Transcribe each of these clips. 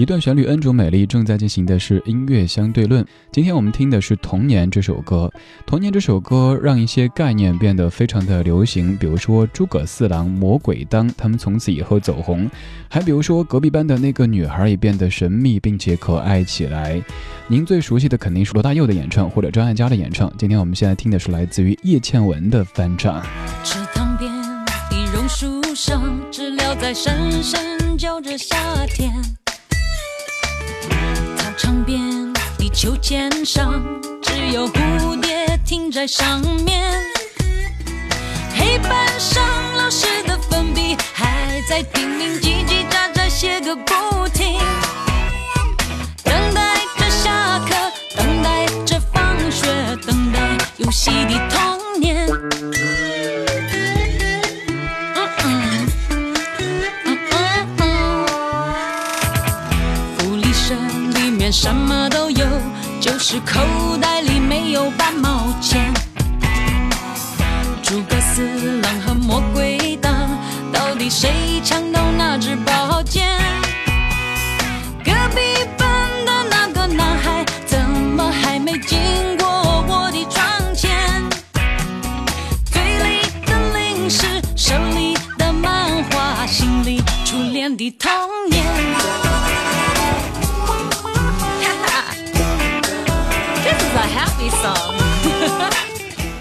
一段旋律，N 种美丽，正在进行的是音乐相对论。今天我们听的是《童年》这首歌，《童年》这首歌让一些概念变得非常的流行，比如说诸葛四郎、魔鬼当，他们从此以后走红；还比如说隔壁班的那个女孩也变得神秘并且可爱起来。您最熟悉的肯定是罗大佑的演唱，或者张艾嘉的演唱。今天我们现在听的是来自于叶倩文的翻唱。池塘边的榕树上，知了在声声叫着夏天。操场边的秋千上，只有蝴蝶停在上面。黑板上老师的粉笔还在拼命叽叽喳喳写个不是口袋里没有半毛钱。诸葛四郎和魔鬼党，到底谁抢到那支宝剑？隔壁班的那个男孩，怎么还没经过我的窗前？嘴里的零食，手里的漫画，心里初恋的童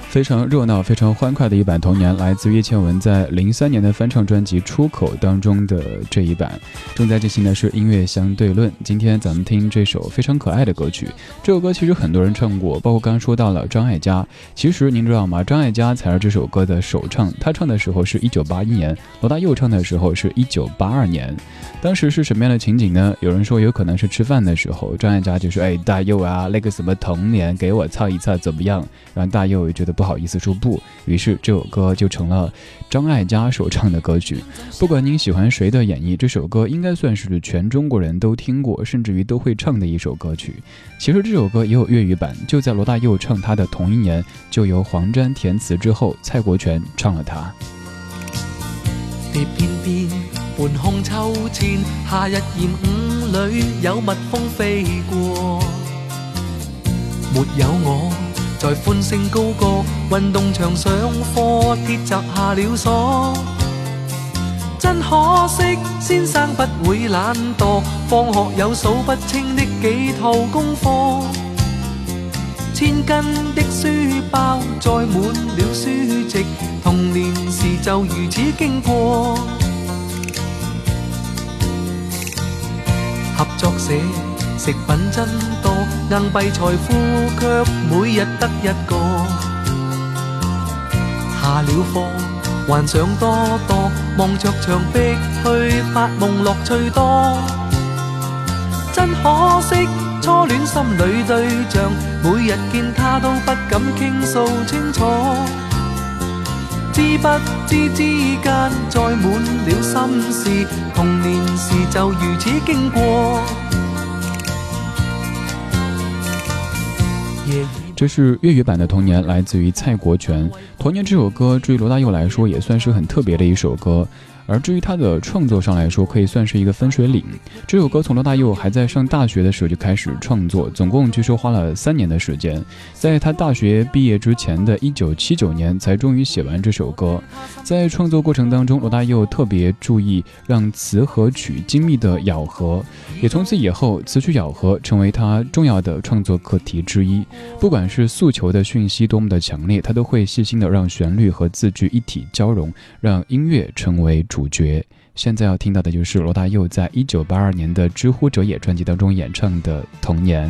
非常热闹、非常欢快的一版《童年》，来自叶倩文在零三年的翻唱专辑《出口》当中的这一版。正在进行的是音乐相对论。今天咱们听这首非常可爱的歌曲。这首歌其实很多人唱过，包括刚刚说到了张艾嘉。其实您知道吗？张艾嘉才是这首歌的首唱。他唱的时候是一九八一年，罗大佑唱的时候是一九八二年。当时是什么样的情景呢？有人说有可能是吃饭的时候，张艾嘉就说：“哎，大佑啊，那个什么童年，给我唱一唱怎么样？”然后大佑也觉得。不好意思说不，于是这首歌就成了张艾嘉首唱的歌曲。不管您喜欢谁的演绎，这首歌应该算是全中国人都听过，甚至于都会唱的一首歌曲。其实这首歌也有粤语版，就在罗大佑唱他的同一年，就由黄沾填词之后，蔡国权唱了它。蝶翩翩，半空秋千，夏日炎午里有蜜蜂飞过，没有我。在欢声高歌，运动场上课，铁闸下了锁。真可惜，先生不会懒惰，放学有数不清的几套功课。千斤的书包载满了书籍，童年时就如此经过。合作社。食品真多，硬币财富却每日得一个。下了课，幻想多多，望着墙壁去发梦，乐趣多。真可惜，初恋心里对象，每日见他都不敢倾诉清楚。知不知之间，载满了心事，童年时就如此经过。这是粤语版的《童年》，来自于蔡国权。《童年》这首歌，对于罗大佑来说，也算是很特别的一首歌。而至于他的创作上来说，可以算是一个分水岭。这首歌从罗大佑还在上大学的时候就开始创作，总共据说花了三年的时间。在他大学毕业之前的一九七九年，才终于写完这首歌。在创作过程当中，罗大佑特别注意让词和曲精密的咬合，也从此以后，词曲咬合成为他重要的创作课题之一。不管是诉求的讯息多么的强烈，他都会细心的让旋律和字句一体交融，让音乐成为主。主角，现在要听到的就是罗大佑在一九八二年的《知乎者也》专辑当中演唱的《童年》。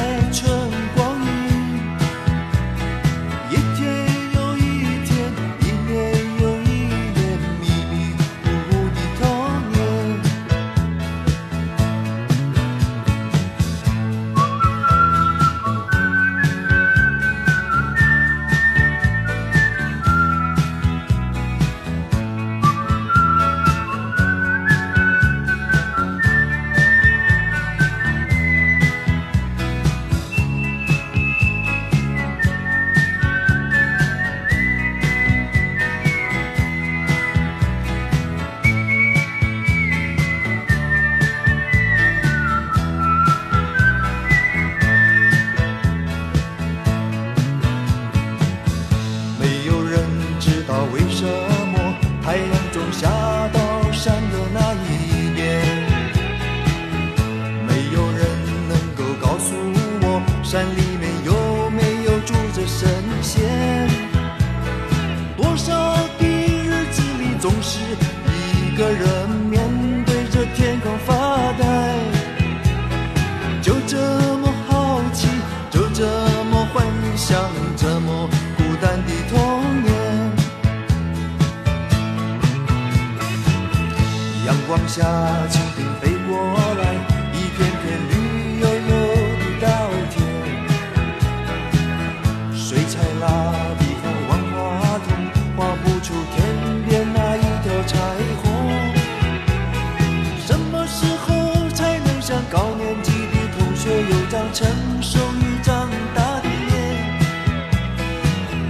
下，蜻蜓飞过来，一片片绿油油的稻田。水彩蜡笔和万花筒，画不出天边那一条彩虹。什么时候才能像高年级的同学有张成熟与长大的脸？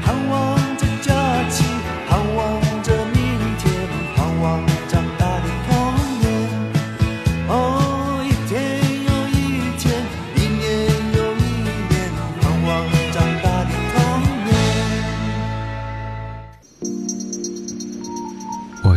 盼望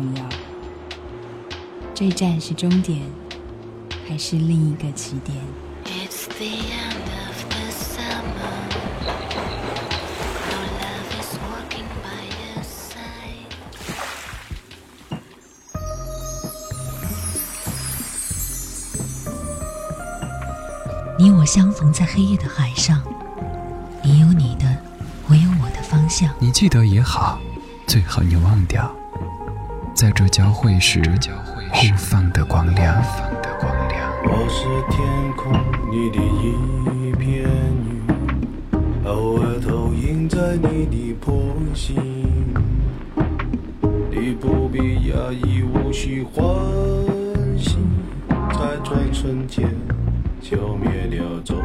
重要。这站是终点，还是另一个起点？你我相逢在黑夜的海上，你有你的，我有我的方向。你记得也好，最好你忘掉。在这交汇时互放的光亮。我是天空里的一片云，偶尔投影在你的波心。你不必讶异，无需欢喜，在转瞬间消灭了踪